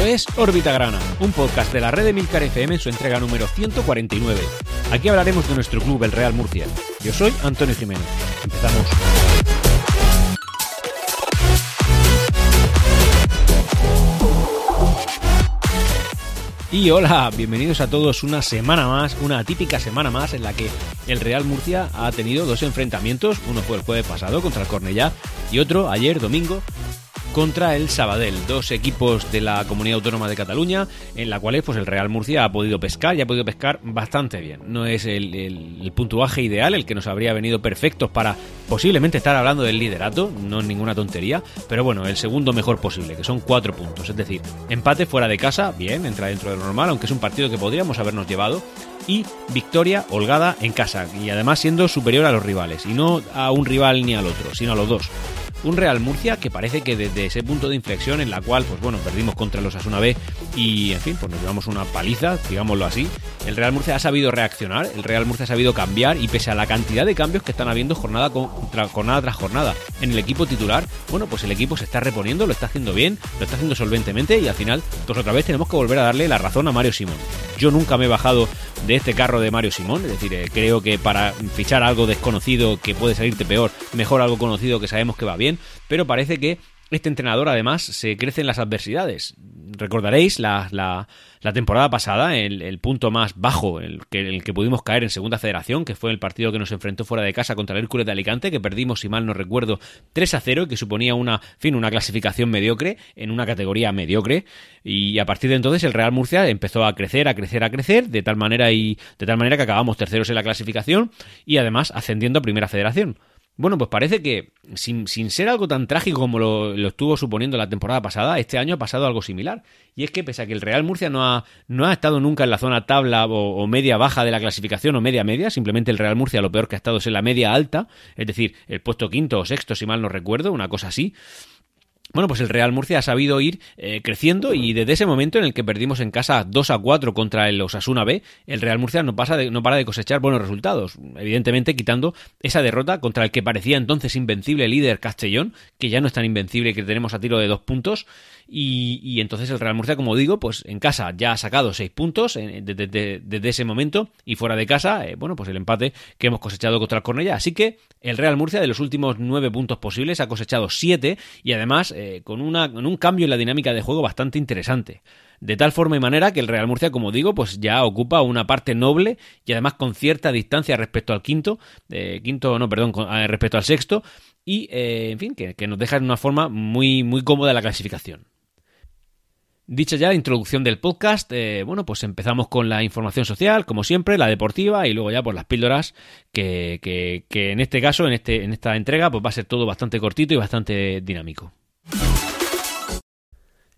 Es Órbita Grana, un podcast de la red de Milcar FM en su entrega número 149. Aquí hablaremos de nuestro club, el Real Murcia. Yo soy Antonio Jiménez. Empezamos. Y hola, bienvenidos a todos una semana más, una típica semana más en la que el Real Murcia ha tenido dos enfrentamientos, uno fue el jueves pasado contra el Cornellá y otro ayer domingo contra el Sabadell, dos equipos de la Comunidad Autónoma de Cataluña, en la cual pues, el Real Murcia ha podido pescar y ha podido pescar bastante bien. No es el, puntuaje ideal, el que nos habría venido perfectos para posiblemente estar hablando del liderato, no es ninguna tontería, pero bueno, el segundo mejor posible, que son cuatro puntos. Es decir, empate fuera de casa, bien, entra dentro de lo normal, aunque es un partido que podríamos habernos llevado, y victoria holgada en casa, y además siendo superior a los rivales, y no a un rival ni al otro, sino a los dos un Real Murcia que parece que desde ese punto de inflexión en la cual, pues bueno, perdimos contra los Asuna B y, en fin, pues nos llevamos una paliza, digámoslo así, el Real Murcia ha sabido reaccionar, el Real Murcia ha sabido cambiar y pese a la cantidad de cambios que están habiendo jornada, con, jornada tras jornada en el equipo titular, bueno, pues el equipo se está reponiendo, lo está haciendo bien, lo está haciendo solventemente y al final, pues otra vez tenemos que volver a darle la razón a Mario Simón. Yo nunca me he bajado de este carro de Mario Simón, es decir, eh, creo que para fichar algo desconocido que puede salirte peor, mejor algo conocido que sabemos que va bien, pero parece que este entrenador además se crece en las adversidades. Recordaréis la, la, temporada pasada, el, punto más bajo, el que, el que pudimos caer en Segunda Federación, que fue el partido que nos enfrentó fuera de casa contra el Hércules de Alicante, que perdimos, si mal no recuerdo, 3 a 0, que suponía una, fin, una clasificación mediocre, en una categoría mediocre, y a partir de entonces el Real Murcia empezó a crecer, a crecer, a crecer, de tal manera y de tal manera que acabamos terceros en la clasificación y además ascendiendo a Primera Federación. Bueno, pues parece que sin, ser algo tan trágico como lo, estuvo suponiendo la temporada pasada, este año ha pasado algo similar. Y es que pese a que el Real Murcia no ha, no ha estado nunca en la zona tabla o, media baja de la clasificación o media media, simplemente el Real Murcia lo peor que ha estado es en la media alta, es decir, el puesto quinto o sexto si mal no recuerdo, una cosa así. Bueno, pues el Real Murcia ha sabido ir eh, creciendo y desde ese momento en el que perdimos en casa 2 a 4 contra el Osasuna B, el Real Murcia no, pasa no para de cosechar buenos resultados, evidentemente quitando esa derrota contra el que parecía entonces invencible líder Castellón, que ya no es tan invencible que tenemos a tiro de dos puntos, y, entonces el Real Murcia, como digo, pues en casa ya ha sacado seis puntos desde, ese momento y fuera de casa, eh, bueno, pues el empate que hemos cosechado contra el Cornellá. Así que el Real Murcia de los últimos nueve puntos posibles ha cosechado siete y además eh, con, una, con un cambio en la dinámica de juego bastante interesante de tal forma y manera que el Real Murcia, como digo, pues ya ocupa una parte noble y además con cierta distancia respecto al quinto, eh, quinto, no, perdón, respecto al sexto, y en fin, que, nos deja en una forma muy, muy cómoda la clasificación. Dicha ya la introducción del podcast, eh, bueno, pues empezamos con la información social, como siempre, la deportiva y luego ya por las píldoras, que, que, que en este caso, en, este, en esta entrega, pues va a ser todo bastante cortito y bastante dinámico.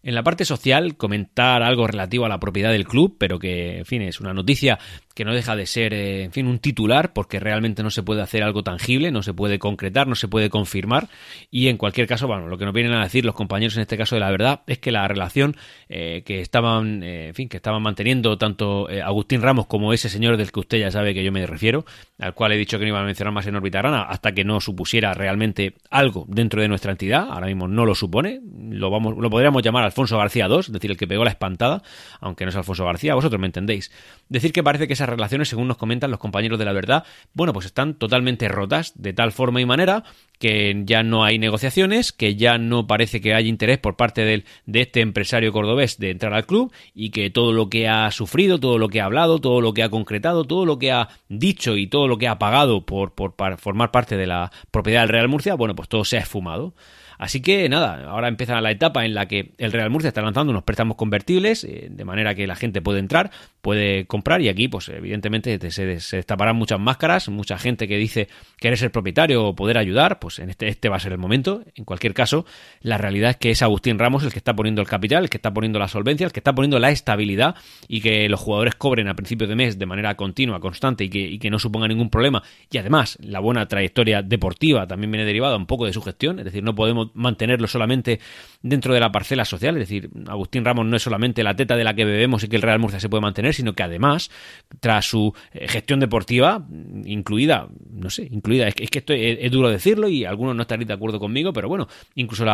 En la parte social, comentar algo relativo a la propiedad del club, pero que, en fin, es una noticia que no deja de ser, eh, en fin, un titular, porque realmente no se puede hacer algo tangible, no se puede concretar, no se puede confirmar, y en cualquier caso, bueno, lo que nos vienen a decir los compañeros en este caso de la verdad es que la relación eh, que estaban, eh, en fin, que estaban manteniendo tanto Agustín Ramos como ese señor del que usted ya sabe que yo me refiero, al cual he dicho que no iba a mencionar más en órbita grana, hasta que no supusiera realmente algo dentro de nuestra entidad, ahora mismo no lo supone, lo vamos, lo podríamos llamar Alfonso García II, es decir, el que pegó la espantada, aunque no es Alfonso García, vosotros me entendéis. Decir que parece que esas relaciones, según nos comentan los compañeros de la verdad, bueno, pues están totalmente rotas, de tal forma y manera que ya no hay negociaciones, que ya no parece que haya interés por parte del, de este empresario cordobés de entrar al club y que todo lo que ha sufrido, todo lo que ha hablado, todo lo que ha concretado, todo lo que ha dicho y todo lo que ha pagado por, por, por formar parte de la propiedad del Real Murcia, bueno, pues todo se ha esfumado. Así que nada, ahora empieza la etapa en la que el Real Murcia está lanzando unos préstamos convertibles, eh, de manera que la gente puede entrar, puede comprar y aquí, pues evidentemente se, destaparán muchas máscaras, mucha gente que dice querer ser propietario o poder ayudar, pues en este, este va a ser el momento. En cualquier caso, la realidad es que es Agustín Ramos el que está poniendo el capital, el que está poniendo la solvencia, el que está poniendo la estabilidad y que los jugadores cobren a principio de mes de manera continua, constante y que, y que no suponga ningún problema. Y además, la buena trayectoria deportiva también viene derivada un poco de su gestión, es decir, no podemos mantenerlo solamente dentro de la parcela social, es decir, Agustín Ramos no es solamente la teta de la que bebemos y que el Real Murcia se puede mantener, sino que además, tras su eh, gestión deportiva, incluida, no sé, incluida, es que, esto es, duro decirlo y algunos no estaréis de acuerdo conmigo, pero bueno, incluso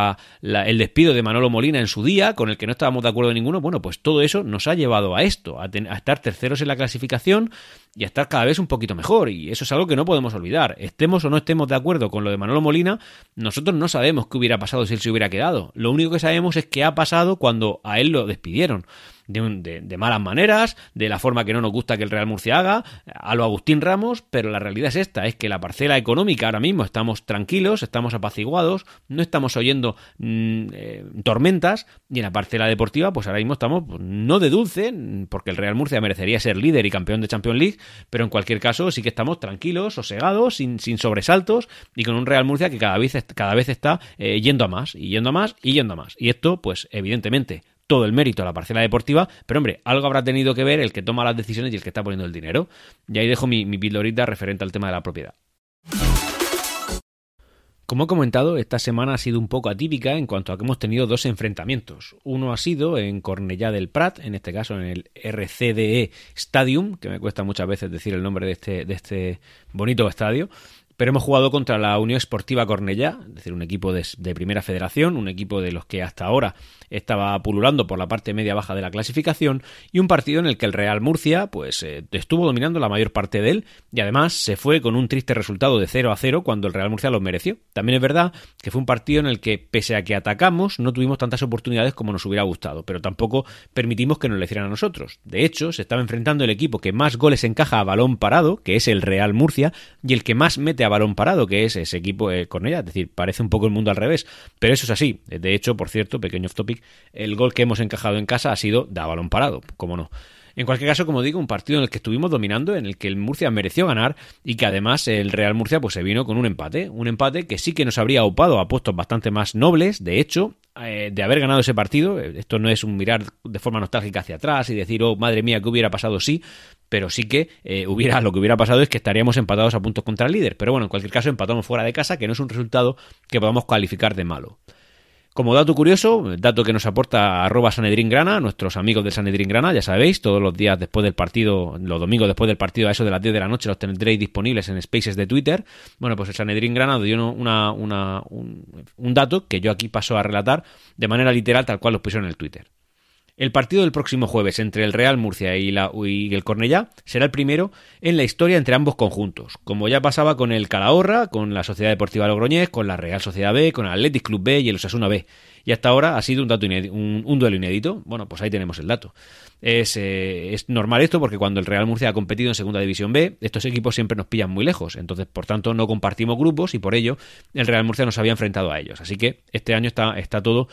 el despido de Manolo Molina en su día, con el que no estábamos de acuerdo ninguno, bueno, pues todo eso nos ha llevado a esto, a, a estar terceros en la clasificación y a estar cada vez un poquito mejor, y eso es algo que no podemos olvidar. Estemos o no estemos de acuerdo con lo de Manolo Molina, nosotros no sabemos qué hubiera pasado si él se hubiera quedado. Lo único que sabemos es qué ha pasado cuando a él lo despidieron de, malas maneras, de la forma que no nos gusta que el Real Murcia haga, a lo Agustín Ramos, pero la realidad es esta, es que la parcela económica ahora mismo estamos tranquilos, estamos apaciguados, no estamos oyendo mm, eh, tormentas, y en la parcela deportiva, pues ahora mismo estamos pues, no de dulce, porque el Real Murcia merecería ser líder y campeón de Champions League, pero en cualquier caso sí que estamos tranquilos, sosegados, sin, sin sobresaltos, y con un Real Murcia que cada vez, cada vez está eh, yendo a más, y yendo a más, y yendo a más. Y esto, pues evidentemente, todo el mérito a la parcela deportiva, pero hombre, algo habrá tenido que ver el que toma las decisiones y el que está poniendo el dinero. Y ahí dejo mi, mi pildorita referente al tema de la propiedad. Como he comentado, esta semana ha sido un poco atípica en cuanto a que hemos tenido dos enfrentamientos. Uno ha sido en Cornellá del Prat, en este caso en el RCDE Stadium, que me cuesta muchas veces decir el nombre de este, este bonito estadio, pero hemos jugado contra la Unión Esportiva Cornellá, es decir, un equipo de, primera federación, un equipo de los que hasta ahora estaba pululando por la parte media-baja de la clasificación, y un partido en el que el Real Murcia pues eh, estuvo dominando la mayor parte de él, y además se fue con un triste resultado de 0 a 0 cuando el Real Murcia lo mereció. También es verdad que fue un partido en el que, pese a que atacamos, no tuvimos tantas oportunidades como nos hubiera gustado, pero tampoco permitimos que nos le hicieran a nosotros. De hecho, se estaba enfrentando el equipo que más goles encaja a balón parado, que es el Real Murcia, y el que más mete a balón parado, que es ese equipo eh, con ella. Es decir, parece un poco el mundo al revés, pero eso es así. De hecho, por cierto, pequeño off topic, el gol que hemos encajado en casa ha sido de balón parado, como no. En cualquier caso, como digo, un partido en el que estuvimos dominando, en el que el Murcia mereció ganar y que además el Real Murcia pues se vino con un empate, un empate que sí que nos habría upado a puestos bastante más nobles, de hecho, eh, de haber ganado ese partido, eh, esto no es un mirar de forma nostálgica hacia atrás y decir, oh, madre mía, ¿qué hubiera pasado sí? Pero sí que eh, hubiera, lo que hubiera pasado es que estaríamos empatados a puntos contra el líder. Pero bueno, en cualquier caso, empatamos fuera de casa, que no es un resultado que podamos calificar de malo. Como dato curioso, dato que nos aporta arroba Sanedrín Grana, nuestros amigos de Sanedrín Grana, ya sabéis, todos los días después del partido, los domingos después del partido a eso de las 10 de la noche los tendréis disponibles en spaces de Twitter. Bueno, pues el Sanedrín Grana dio una, un, dato que yo aquí paso a relatar de manera literal tal cual los pusieron en el Twitter. El partido del próximo jueves entre el Real Murcia y, la, el Cornellá será el primero en la historia entre ambos conjuntos, como ya pasaba con el Calahorra, con la Sociedad Deportiva Logroñés, con la Real Sociedad B, con el Athletic Club B y el Osasuna B. Y hasta ahora ha sido un, dato un, duelo inédito. Bueno, pues ahí tenemos el dato. Es, eh, es, normal esto porque cuando el Real Murcia ha competido en Segunda División B, estos equipos siempre nos pillan muy lejos. Entonces, por tanto, no compartimos grupos y por ello el Real Murcia nos había enfrentado a ellos. Así que este año está todo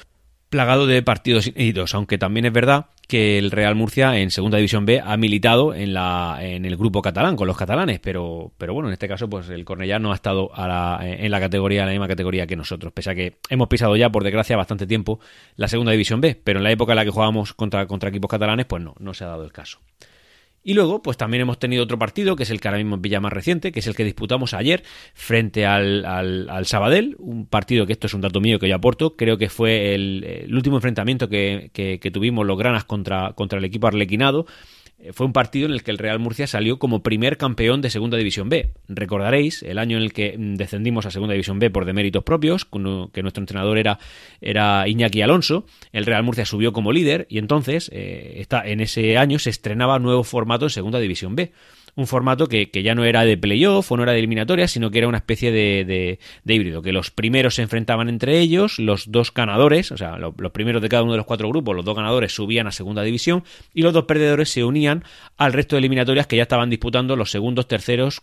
plagado de partidos inéditos, aunque también es verdad que el Real Murcia en Segunda División B ha militado en la en el grupo catalán con los catalanes, pero pero bueno, en este caso pues el Cornellá no ha estado en la categoría en la misma categoría que nosotros, pese a que hemos pisado ya por desgracia bastante tiempo la Segunda División B, pero en la época en la que jugábamos contra contra equipos catalanes pues no, no se ha dado el caso. Y luego, pues también hemos tenido otro partido, que es el que ahora mismo pilla más reciente, que es el que disputamos ayer frente al, al, Sabadell, un partido que esto es un dato mío que yo aporto, creo que fue el, último enfrentamiento que, que, que, tuvimos los granas contra, contra el equipo arlequinado fue un partido en el que el Real Murcia salió como primer campeón de Segunda División B. Recordaréis el año en el que mm, descendimos a Segunda División B por deméritos propios, que nuestro entrenador era, Iñaki Alonso. El Real Murcia subió como líder y entonces eh, en ese año se estrenaba nuevo formato en Segunda División B un formato que, ya no era de playoff o no era de eliminatoria, sino que era una especie de, de, híbrido, que los primeros se enfrentaban entre ellos, los dos ganadores, o sea, los primeros de cada uno de los cuatro grupos, los dos ganadores subían a segunda división y los dos perdedores se unían al resto de eliminatorias que ya estaban disputando los segundos, terceros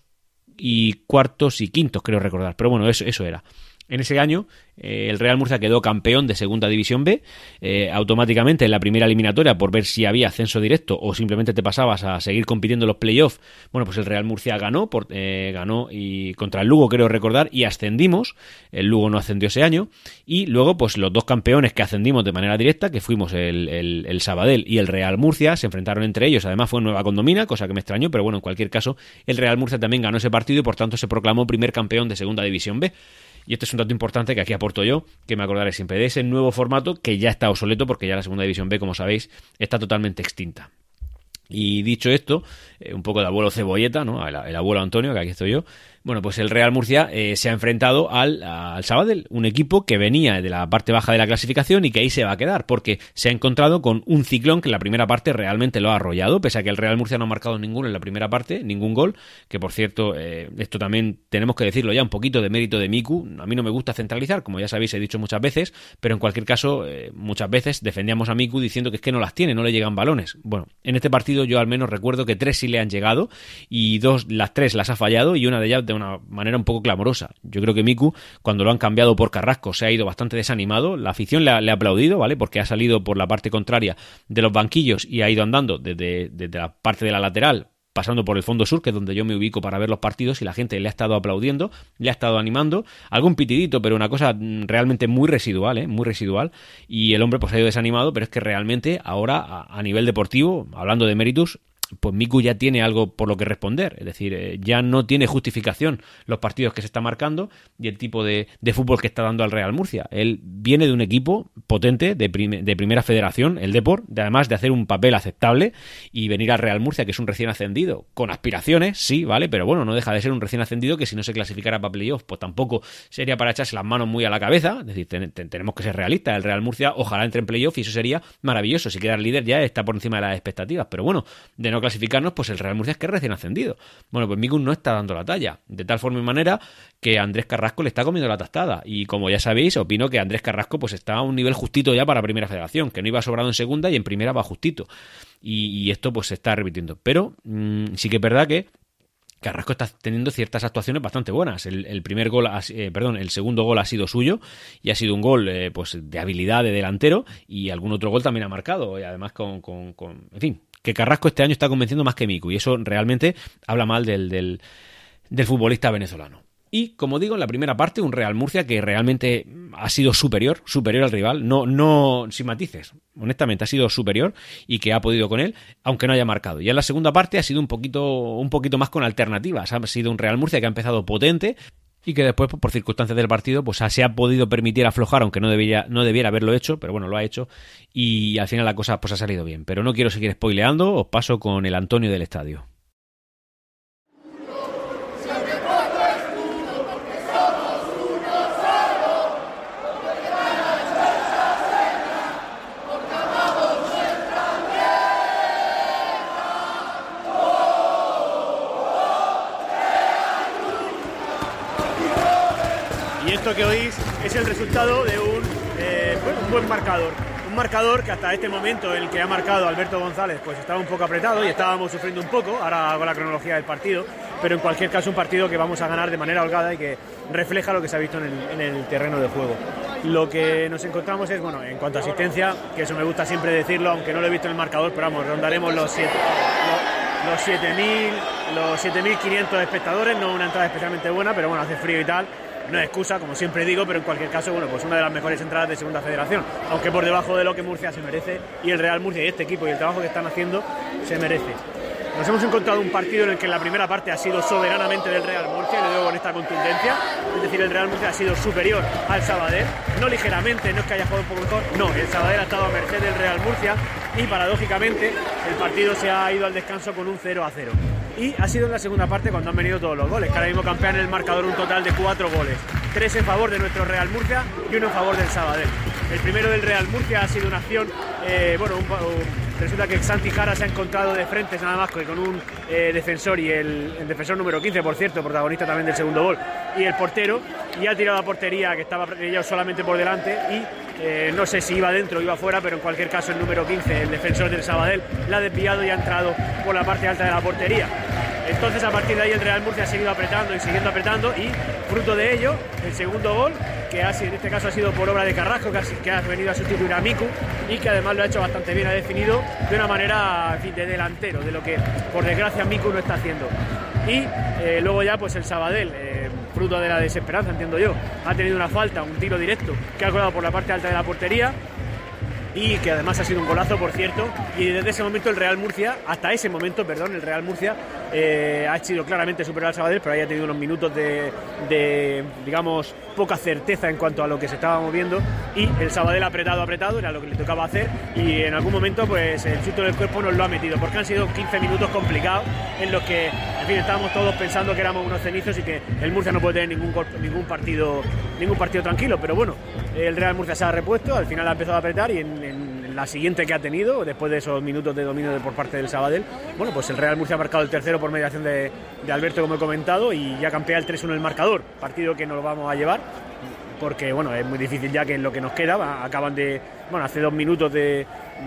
y cuartos y quintos, creo recordar. Pero bueno, eso, eso era. En ese año, eh, el Real Murcia quedó campeón de Segunda División B, eh, automáticamente en la primera eliminatoria por ver si había ascenso directo o simplemente te pasabas a seguir compitiendo en los playoffs. Bueno, pues el Real Murcia ganó, por, eh, ganó y contra el Lugo, creo recordar, y ascendimos. El Lugo no ascendió ese año. Y luego, pues los dos campeones que ascendimos de manera directa, que fuimos el, el, el Sabadell y el Real Murcia, se enfrentaron entre ellos. Además, fue Nueva Condomina, cosa que me extrañó, pero bueno, en cualquier caso, el Real Murcia también ganó ese partido y por tanto se proclamó primer campeón de Segunda División B. Y este es un dato importante que aquí aporto yo, que me acordaré siempre de ese nuevo formato que ya está obsoleto porque ya la segunda división B, como sabéis, está totalmente extinta. Y dicho esto, eh, un poco de abuelo cebolleta, ¿no? el abuelo Antonio, que aquí estoy yo, bueno, pues el Real Murcia eh, se ha enfrentado al, al, Sabadell, un equipo que venía de la parte baja de la clasificación y que ahí se va a quedar, porque se ha encontrado con un ciclón que en la primera parte realmente lo ha arrollado, pese a que el Real Murcia no ha marcado ninguno en la primera parte, ningún gol, que por cierto, eh, esto también tenemos que decirlo ya, un poquito de mérito de Miku. A mí no me gusta centralizar, como ya sabéis, he dicho muchas veces, pero en cualquier caso, eh, muchas veces defendíamos a Miku diciendo que es que no las tiene, no le llegan balones. Bueno, en este partido yo al menos recuerdo que tres sí le han llegado y dos, las tres las ha fallado y una de ellas de una manera un poco clamorosa. Yo creo que Miku, cuando lo han cambiado por Carrasco, se ha ido bastante desanimado. La afición le ha, aplaudido, ¿vale? Porque ha salido por la parte contraria de los banquillos y ha ido andando desde, desde la parte de la lateral pasando por el fondo sur, que es donde yo me ubico para ver los partidos, y la gente le ha estado aplaudiendo, le ha estado animando, algún pitidito, pero una cosa mm, realmente muy residual, ¿eh? muy residual, y el hombre pues ha ido desanimado, pero es que realmente ahora a, a nivel deportivo, hablando de méritos, pues Miku ya tiene algo por lo que responder. Es decir, eh, ya no tiene justificación los partidos que se está marcando y el tipo de, fútbol que está dando al Real Murcia. Él viene de un equipo potente de, de primera federación, el Deport, de, además de hacer un papel aceptable y venir al Real Murcia, que es un recién ascendido, con aspiraciones, sí, ¿vale? Pero bueno, no deja de ser un recién ascendido que si no se clasificara para playoff, pues tampoco sería para echarse las manos muy a la cabeza. Es decir, tenemos que ser realistas. El Real Murcia ojalá entre en playoff y eso sería maravilloso. Si queda líder ya está por encima de las expectativas. Pero bueno, de no clasificarnos, pues el Real Murcia es que es recién ascendido. Bueno, pues Miku no está dando la talla, de tal forma y manera que Andrés Carrasco le está comiendo la tastada. Y como ya sabéis, opino que Andrés Carrasco pues está a un nivel justito ya para Primera Federación, que no iba sobrado en segunda y en primera va justito. Y, esto pues se está repitiendo. Pero mm, sí que es verdad que Carrasco está teniendo ciertas actuaciones bastante buenas. El, primer gol, eh, perdón, el segundo gol ha sido suyo y ha sido un gol eh, pues de habilidad de delantero y algún otro gol también ha marcado y además con, con, con, en fin, que Carrasco este año está convenciendo más que Miku y eso realmente habla mal del, del, futbolista venezolano. Y como digo, en la primera parte, un Real Murcia que realmente ha sido superior, superior al rival, no, no sin matices, honestamente ha sido superior y que ha podido con él, aunque no haya marcado. Y en la segunda parte ha sido un poquito, un poquito más con alternativas. Ha sido un Real Murcia que ha empezado potente, y que después, pues, por circunstancias del partido, pues se ha podido permitir aflojar, aunque no debiera, no debiera haberlo hecho, pero bueno, lo ha hecho y al final la cosa pues ha salido bien. Pero no quiero seguir spoileando, os paso con el Antonio del estadio. Que oís es el resultado de eh, un, buen marcador. Un marcador que hasta este momento, el que ha marcado Alberto González, pues estaba un poco apretado y estábamos sufriendo un poco, ahora hago la cronología del partido, pero en cualquier caso un partido que vamos a ganar de manera holgada y que refleja lo que se ha visto en el, terreno de juego. Lo que nos encontramos es, bueno, en cuanto a asistencia, que eso me gusta siempre decirlo, aunque no lo he visto en el marcador, pero vamos, rondaremos los 7 los 7.000 los 7.500 espectadores, no una entrada especialmente buena, pero bueno, hace frío y tal, no es excusa, como siempre digo, pero en cualquier caso, bueno, pues una de las mejores entradas de Segunda Federación, aunque por debajo de lo que Murcia se merece y el Real Murcia y este equipo y el trabajo que están haciendo se merece. Nos hemos encontrado un partido en el que la primera parte ha sido soberanamente del Real Murcia, y lo digo con esta contundencia, es decir, el Real Murcia ha sido superior al Sabadell, no ligeramente, no es que haya jugado un poco mejor, no, el Sabadell ha estado a merced del Real Murcia y paradójicamente el partido se ha ido al descanso con un 0 a 0 y ha sido en la segunda parte cuando han venido todos los goles, que ahora mismo campean el marcador un total de cuatro goles, tres en favor de nuestro Real Murcia y uno en favor del Sabadell. El primero del Real Murcia ha sido una acción, eh, bueno, resulta que Santi Jara se ha encontrado de frente nada más que con un eh, defensor y el, defensor número 15, por cierto, protagonista también del segundo gol, y el portero, y ha tirado a portería que estaba ellos solamente por delante y eh, no sé si iba dentro o iba fuera, pero en cualquier caso el número 15, el defensor del Sabadell, la ha desviado y ha entrado por la parte alta de la portería. Entonces a partir de ahí el Real Murcia ha seguido apretando y siguiendo apretando y fruto de ello el segundo gol, que ha, en este caso ha sido por obra de Carrasco, que ha, venido a sustituir a Miku y que además lo ha hecho bastante bien, ha definido de una manera de delantero, de lo que por desgracia Miku no está haciendo. Y eh, luego ya pues el Sabadell. Eh, fruto de la desesperanza, entiendo yo. Ha tenido una falta, un tiro directo que ha colado por la parte alta de la portería y que además ha sido un golazo, por cierto. Y desde ese momento el Real Murcia, hasta ese momento, perdón, el Real Murcia eh, ha sido claramente superior al Sabadell, pero haya tenido unos minutos de, digamos, poca certeza en cuanto a lo que se estaba moviendo. Y el Sabadell apretado, apretado, era lo que le tocaba hacer. Y en algún momento pues el susto del cuerpo nos lo ha metido, porque han sido 15 minutos complicados en los que, en fin, estábamos todos pensando que éramos unos cenizos y que el Murcia no puede tener ningún, ningún, partido, ningún partido tranquilo, pero bueno, el Real Murcia se ha repuesto, al final ha empezado a apretar y en, la siguiente que ha tenido, después de esos minutos de dominio por parte del Sabadell, bueno, pues el Real Murcia ha marcado el tercero por mediación de, de Alberto, como he comentado, y ya campea el 3-1 el marcador, partido que nos lo vamos a llevar porque bueno, es muy difícil ya que en lo que nos queda, acaban de, bueno, hace dos minutos de,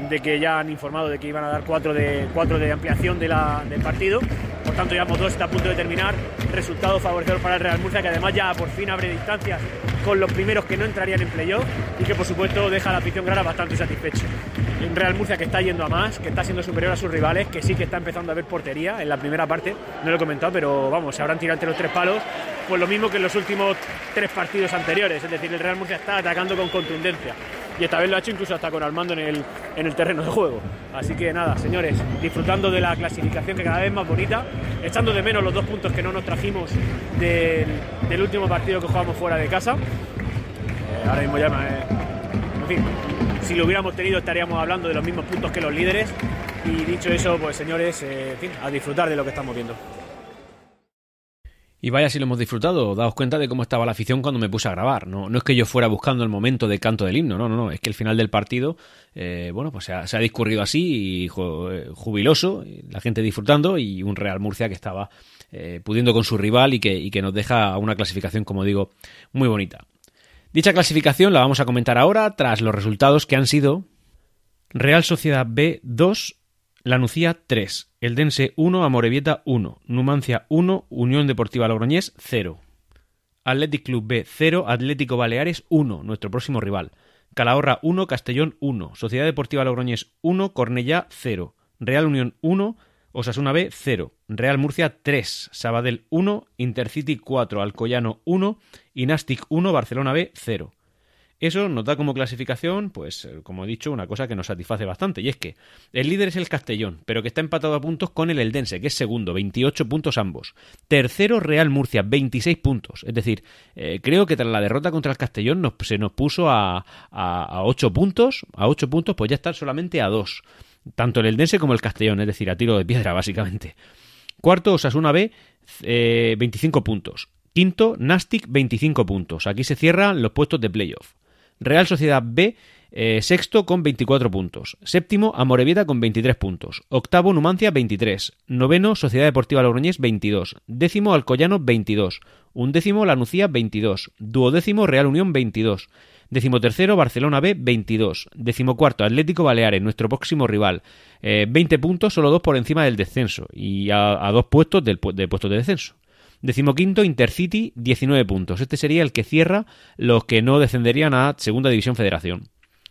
de que ya han informado de que iban a dar cuatro de, cuatro de ampliación de del partido, tanto ya dos está a punto de terminar, resultado favorecedor para el Real Murcia, que además ya por fin abre distancias con los primeros que no entrarían en playoff y que por supuesto deja a la afición grana bastante satisfecho. Un Real Murcia que está yendo a más, que está siendo superior a sus rivales, que sí que está empezando a ver portería en la primera parte, no lo he comentado, pero vamos, se habrán tirado entre los tres palos, pues lo mismo que en los últimos tres partidos anteriores, es decir, el Real Murcia está atacando con contundencia y esta vez lo ha hecho incluso hasta con Armando en el, en el terreno de juego. Así que nada, señores, disfrutando de la clasificación que cada vez es más bonita, echando de menos los dos puntos que no nos trajimos del, último partido que jugamos fuera de casa. Eh, ahora mismo ya, eh, en fin, si lo hubiéramos tenido estaríamos hablando de los mismos puntos que los líderes. Y dicho eso, pues señores, eh, en fin, a disfrutar de lo que estamos viendo. Y vaya si lo hemos disfrutado, daos cuenta de cómo estaba la afición cuando me puse a grabar. No, no es que yo fuera buscando el momento de canto del himno, no, no, no. Es que el final del partido, eh, bueno, pues se ha, se ha, discurrido así, y jubiloso, la gente disfrutando y un Real Murcia que estaba eh, pudiendo con su rival y que, y que nos deja una clasificación, como digo, muy bonita. Dicha clasificación la vamos a comentar ahora tras los resultados que han sido Real Sociedad B 2, La Nucía 3, Eldense 1, Amorebieta 1, Numancia 1, Unión Deportiva Logroñés 0. Athletic Club B 0, Atlético Baleares 1, nuestro próximo rival. Calahorra 1, Castellón 1, Sociedad Deportiva Logroñés 1, Cornellá 0, Real Unión 1, Osasuna B 0, Real Murcia 3, Sabadell 1, Intercity 4, Alcoyano 1 y Nastic 1, Barcelona B 0. Eso nos da como clasificación, pues, como he dicho, una cosa que nos satisface bastante, y es que el líder es el Castellón, pero que está empatado a puntos con el Eldense, que es segundo, 28 puntos ambos. Tercero, Real Murcia, 26 puntos. Es decir, eh, creo que tras la derrota contra el Castellón se nos puso a, a, a 8 puntos, a 8 puntos, pues ya están solamente a 2. Tanto el Eldense como el Castellón, es decir, a tiro de piedra, básicamente. Cuarto, Osasuna B, eh, 25 puntos. Quinto, Nastic, 25 puntos. Aquí se cierran los puestos de playoff. Real Sociedad B, eh, sexto con 24 puntos. Séptimo, Amorebieta con 23 puntos. Octavo, Numancia, 23. Noveno, Sociedad Deportiva Logroñés, 22. Décimo, Alcoyano, 22. Undécimo, Lanucía, 22. Duodécimo, Real Unión, 22. Decimotercero, Barcelona B, 22. Decimocuarto, Atlético Baleares, nuestro próximo rival. Eh, 20 puntos, solo dos por encima del descenso. Y a, a dos puestos del, de puestos de descenso. Decimoquinto, Intercity, 19 puntos. Este sería el que cierra los que no descenderían a Segunda División Federación.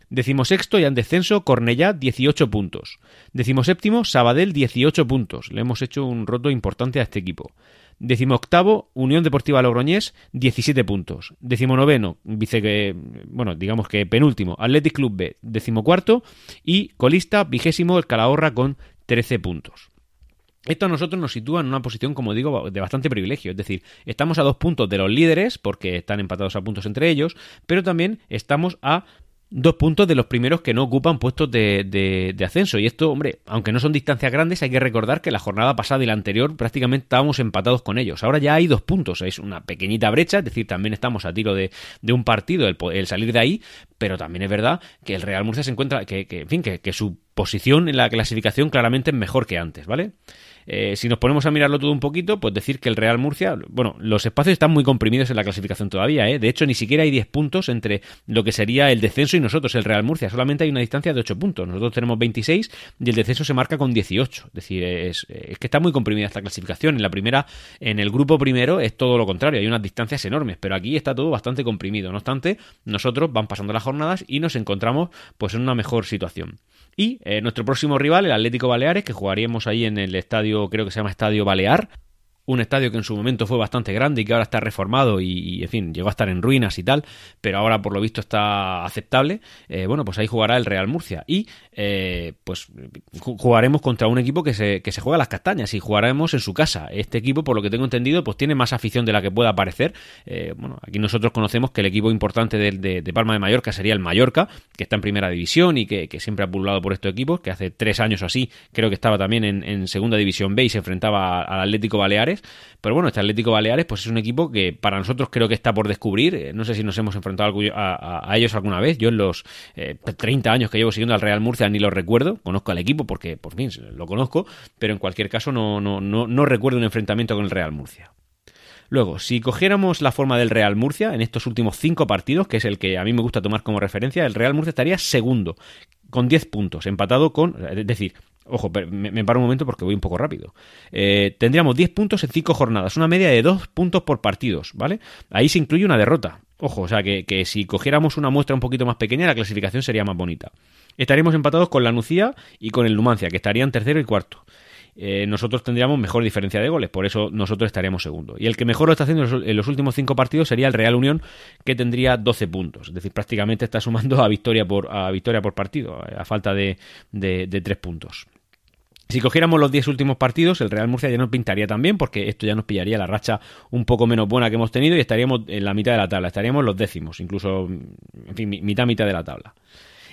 Decimosexto, ya en descenso, Cornellá, 18 puntos. Decimoséptimo, Sabadell, 18 puntos. Le hemos hecho un roto importante a este equipo. Decimoctavo, Unión Deportiva Logroñés, 17 puntos. Decimonoveno, vice, bueno, digamos que penúltimo, Athletic Club B, decimocuarto. Y colista, vigésimo, el Calahorra con 13 puntos. Esto a nosotros nos sitúa en una posición, como digo, de bastante privilegio. Es decir, estamos a dos puntos de los líderes, porque están empatados a puntos entre ellos, pero también estamos a dos puntos de los primeros que no ocupan puestos de, de, ascenso. Y esto, hombre, aunque no son distancias grandes, hay que recordar que la jornada pasada y la anterior prácticamente estábamos empatados con ellos. Ahora ya hay dos puntos, es una pequeñita brecha, es decir, también estamos a tiro de, de un partido el, el, salir de ahí, pero también es verdad que el Real Murcia se encuentra, que, que en fin, que, que su posición en la clasificación claramente es mejor que antes, ¿vale? Eh, si nos ponemos a mirarlo todo un poquito, pues decir que el Real Murcia, bueno, los espacios están muy comprimidos en la clasificación todavía, ¿eh? De hecho, ni siquiera hay 10 puntos entre lo que sería el descenso y nosotros, el Real Murcia. Solamente hay una distancia de 8 puntos. Nosotros tenemos 26 y el descenso se marca con 18. Es decir, es, es que está muy comprimida esta clasificación. En la primera, en el grupo primero es todo lo contrario, hay unas distancias enormes, pero aquí está todo bastante comprimido. No obstante, nosotros van pasando las jornadas y nos encontramos pues en una mejor situación. Y eh, nuestro próximo rival, el Atlético Baleares, que jugaríamos ahí en el estadio, creo que se llama Estadio Balear, un estadio que en su momento fue bastante grande y que ahora está reformado y, en fin, llegó a estar en ruinas y tal, pero ahora por lo visto está aceptable, eh, bueno, pues ahí jugará el Real Murcia y eh, pues jugaremos contra un equipo que se, que se juega las castañas y jugaremos en su casa. Este equipo, por lo que tengo entendido, pues tiene más afición de la que pueda parecer. Eh, bueno, aquí nosotros conocemos que el equipo importante de, de, Palma de Mallorca sería el Mallorca, que está en primera división y que, siempre ha pululado por estos equipos, que hace tres años o así creo que estaba también en, en segunda división B y se enfrentaba al Atlético Baleares. Pero bueno, este Atlético Baleares pues es un equipo que para nosotros creo que está por descubrir. Eh, no sé si nos hemos enfrentado a, ellos alguna vez. Yo en los 30 eh, años que llevo siguiendo al Real Murcia ni lo recuerdo. Conozco al equipo porque, por fin, lo conozco. Pero en cualquier caso no, no, no, no recuerdo un enfrentamiento con el Real Murcia. Luego, si cogiéramos la forma del Real Murcia en estos últimos cinco partidos, que es el que a mí me gusta tomar como referencia, el Real Murcia estaría segundo, con 10 puntos, empatado con, es decir, Ojo, me, paro un momento porque voy un poco rápido. Eh, tendríamos 10 puntos en 5 jornadas, una media de 2 puntos por partidos, ¿vale? Ahí se incluye una derrota. Ojo, o sea que, si cogiéramos una muestra un poquito más pequeña, la clasificación sería más bonita. Estaríamos empatados con la Nucía y con el Numancia, que estarían tercero y cuarto. Eh, nosotros tendríamos mejor diferencia de goles, por eso nosotros estaríamos segundo. Y el que mejor lo está haciendo en los últimos cinco partidos sería el Real Unión, que tendría 12 puntos. Es decir, prácticamente está sumando a victoria por, a victoria por partido, a falta de, de, de 3 puntos. Si cogiéramos los 10 últimos partidos, el Real Murcia ya nos pintaría también, porque esto ya nos pillaría la racha un poco menos buena que hemos tenido y estaríamos en la mitad de la tabla, estaríamos los décimos, incluso, en fin, mitad, mitad de la tabla.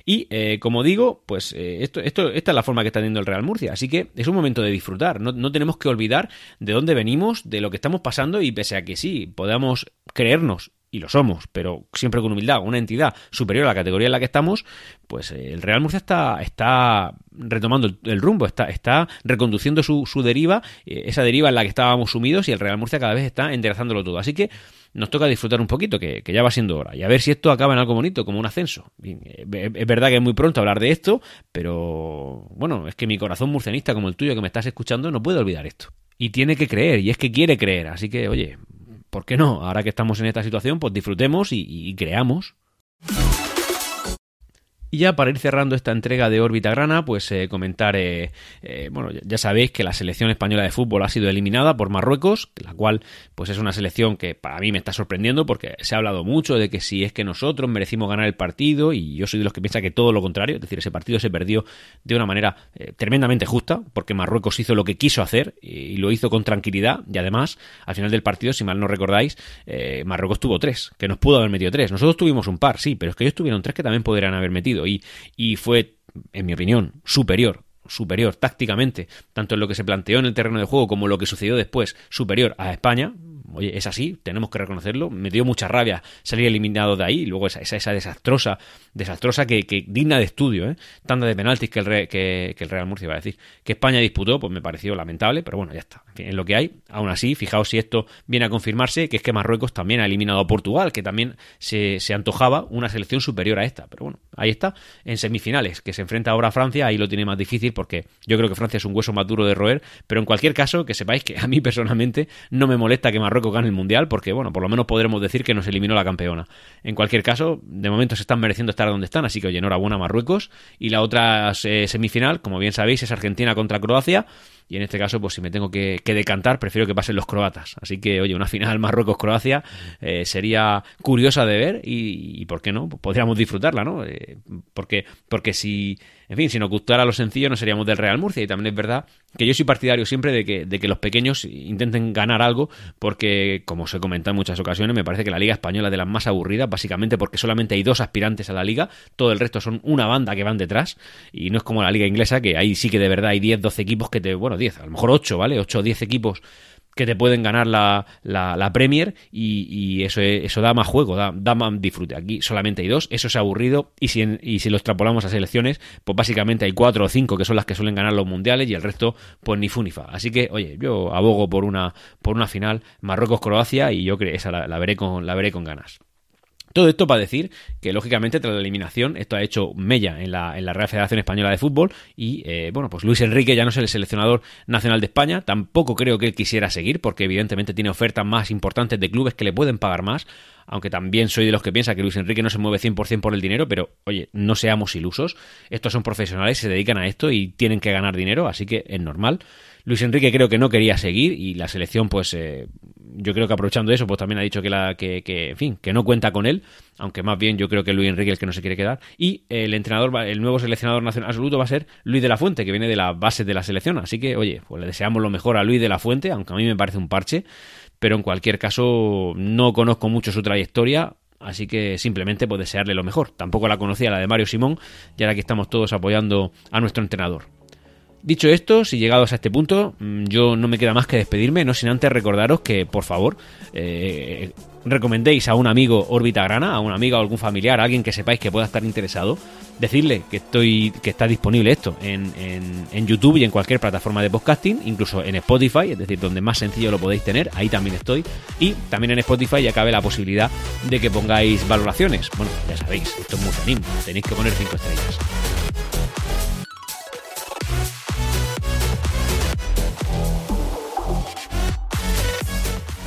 Y eh, como digo, pues eh, esto, esto, esta es la forma que está teniendo el Real Murcia. Así que es un momento de disfrutar. No, no, tenemos que olvidar de dónde venimos, de lo que estamos pasando y pese a que sí, podamos creernos y lo somos, pero siempre con humildad, una entidad superior a la categoría en la que estamos, pues eh, el Real Murcia está, está retomando el, rumbo, está, está reconduciendo su, su deriva, eh, esa deriva en la que estábamos sumidos y el Real Murcia cada vez está enderezándolo todo. Así que nos toca disfrutar un poquito, que, ya va siendo hora, y a ver si esto acaba en algo bonito, como un ascenso. Eh, es verdad que es muy pronto hablar de esto, pero bueno, es que mi corazón murcianista como el tuyo que me estás escuchando no puede olvidar esto. Y tiene que creer, y es que quiere creer, así que oye, ¿por qué no? Ahora que estamos en esta situación, pues disfrutemos y, creamos. Y ya para ir cerrando esta entrega de órbita grana, pues eh, comentar, eh, eh, bueno, ya sabéis que la selección española de fútbol ha sido eliminada por Marruecos, la cual pues es una selección que para mí me está sorprendiendo porque se ha hablado mucho de que si es que nosotros merecimos ganar el partido y yo soy de los que piensa que todo lo contrario, es decir, ese partido se perdió de una manera tremendamente justa porque Marruecos hizo lo que quiso hacer y lo hizo con tranquilidad y además al final del partido, si mal no recordáis, Marruecos tuvo tres, que nos pudo haber metido tres. Nosotros tuvimos un par, sí, pero es que ellos tuvieron tres que también podrían haber metido y, fue, en mi opinión, superior superior tácticamente, tanto en lo que se planteó en el terreno de juego como lo que sucedió después, superior a España, oye, es así, tenemos que reconocerlo. Me dio mucha rabia salir eliminado de ahí. Y luego esa, esa, desastrosa, desastrosa que, que, digna de estudio, ¿eh? Tanda de penaltis que el, que, el Real Murcia va a decir. Que España disputó, pues me pareció lamentable, pero bueno, ya está. En es lo que hay. Aún así, fijaos si esto viene a confirmarse, que es que Marruecos también ha eliminado a Portugal, que también se, se antojaba una selección superior a esta. Pero bueno, ahí está, en semifinales, que se enfrenta ahora a Francia, ahí lo tiene más difícil porque yo creo que Francia es un hueso más duro de roer, pero en cualquier caso, que sepáis que a mí personalmente no me molesta que Marruecos gane el Mundial, porque, bueno, por lo menos podremos decir que nos eliminó la campeona. En cualquier caso, de momento se están mereciendo estar donde están, así que, oye, enhorabuena a Marruecos. Y la otra eh, semifinal, como bien sabéis, es Argentina contra Croacia. Y en este caso, pues si me tengo que, decantar, prefiero que pasen los croatas. Así que, oye, una final Marruecos-Croacia eh, sería curiosa de ver y, ¿por qué no? Pues podríamos disfrutarla, ¿no? Eh, porque, porque si en fin, si nos gustara lo sencillo no seríamos del Real Murcia y también es verdad que yo soy partidario siempre de que, de que los pequeños intenten ganar algo porque, como os he comentado en muchas ocasiones, me parece que la Liga Española es de las más aburridas, básicamente porque solamente hay dos aspirantes a la Liga, todo el resto son una banda que van detrás y no es como la Liga Inglesa que ahí sí que de verdad hay 10, 12 equipos que te, bueno, 10, a lo mejor 8, ¿vale? 8 o 10 equipos que te pueden ganar la, la, Premier y, eso, eso da más juego, da, da, más disfrute. Aquí solamente hay dos, eso es aburrido y si, y si lo extrapolamos a selecciones, pues básicamente hay cuatro o cinco que son las que suelen ganar los mundiales y el resto pues ni fu ni fa. Así que, oye, yo abogo por una, por una final Marruecos-Croacia y yo creo esa la, veré con, la veré con ganas. Todo esto para decir que, lógicamente, tras la eliminación, esto ha hecho mella en la, en la Real Federación Española de Fútbol y, eh, bueno, pues Luis Enrique ya no es el seleccionador nacional de España, tampoco creo que él quisiera seguir, porque evidentemente tiene ofertas más importantes de clubes que le pueden pagar más, aunque también soy de los que piensa que Luis Enrique no se mueve 100% por el dinero, pero oye, no seamos ilusos, estos son profesionales, se dedican a esto y tienen que ganar dinero, así que es normal. Luis Enrique creo que no quería seguir y la selección, pues eh, yo creo que aprovechando eso, pues también ha dicho que, la, que, en fin, que no cuenta con él, aunque más bien yo creo que Luis Enrique es el que no se quiere quedar. Y el entrenador, el nuevo seleccionador nacional absoluto va a ser Luis de la Fuente, que viene de la base de la selección. Así que, oye, pues le deseamos lo mejor a Luis de la Fuente, aunque a mí me parece un parche, pero en cualquier caso no conozco mucho su trayectoria. Así que simplemente pues desearle lo mejor. Tampoco la conocía la de Mario Simón, y ahora que estamos todos apoyando a nuestro entrenador. Dicho esto, si llegados a este punto, mm, yo no me queda más que despedirme, no sin antes recordaros que, por favor, eh, recomendéis a un amigo órbita grana, a un amigo o algún familiar, a alguien que sepáis que pueda estar interesado, decirle que estoy, que está disponible esto en, en, en, YouTube y en cualquier plataforma de podcasting, incluso en Spotify, es decir, donde más sencillo lo podéis tener, ahí también estoy. Y también en Spotify ya cabe la posibilidad de que pongáis valoraciones. Bueno, ya sabéis, esto es muy animo, tenéis que poner 5 estrellas.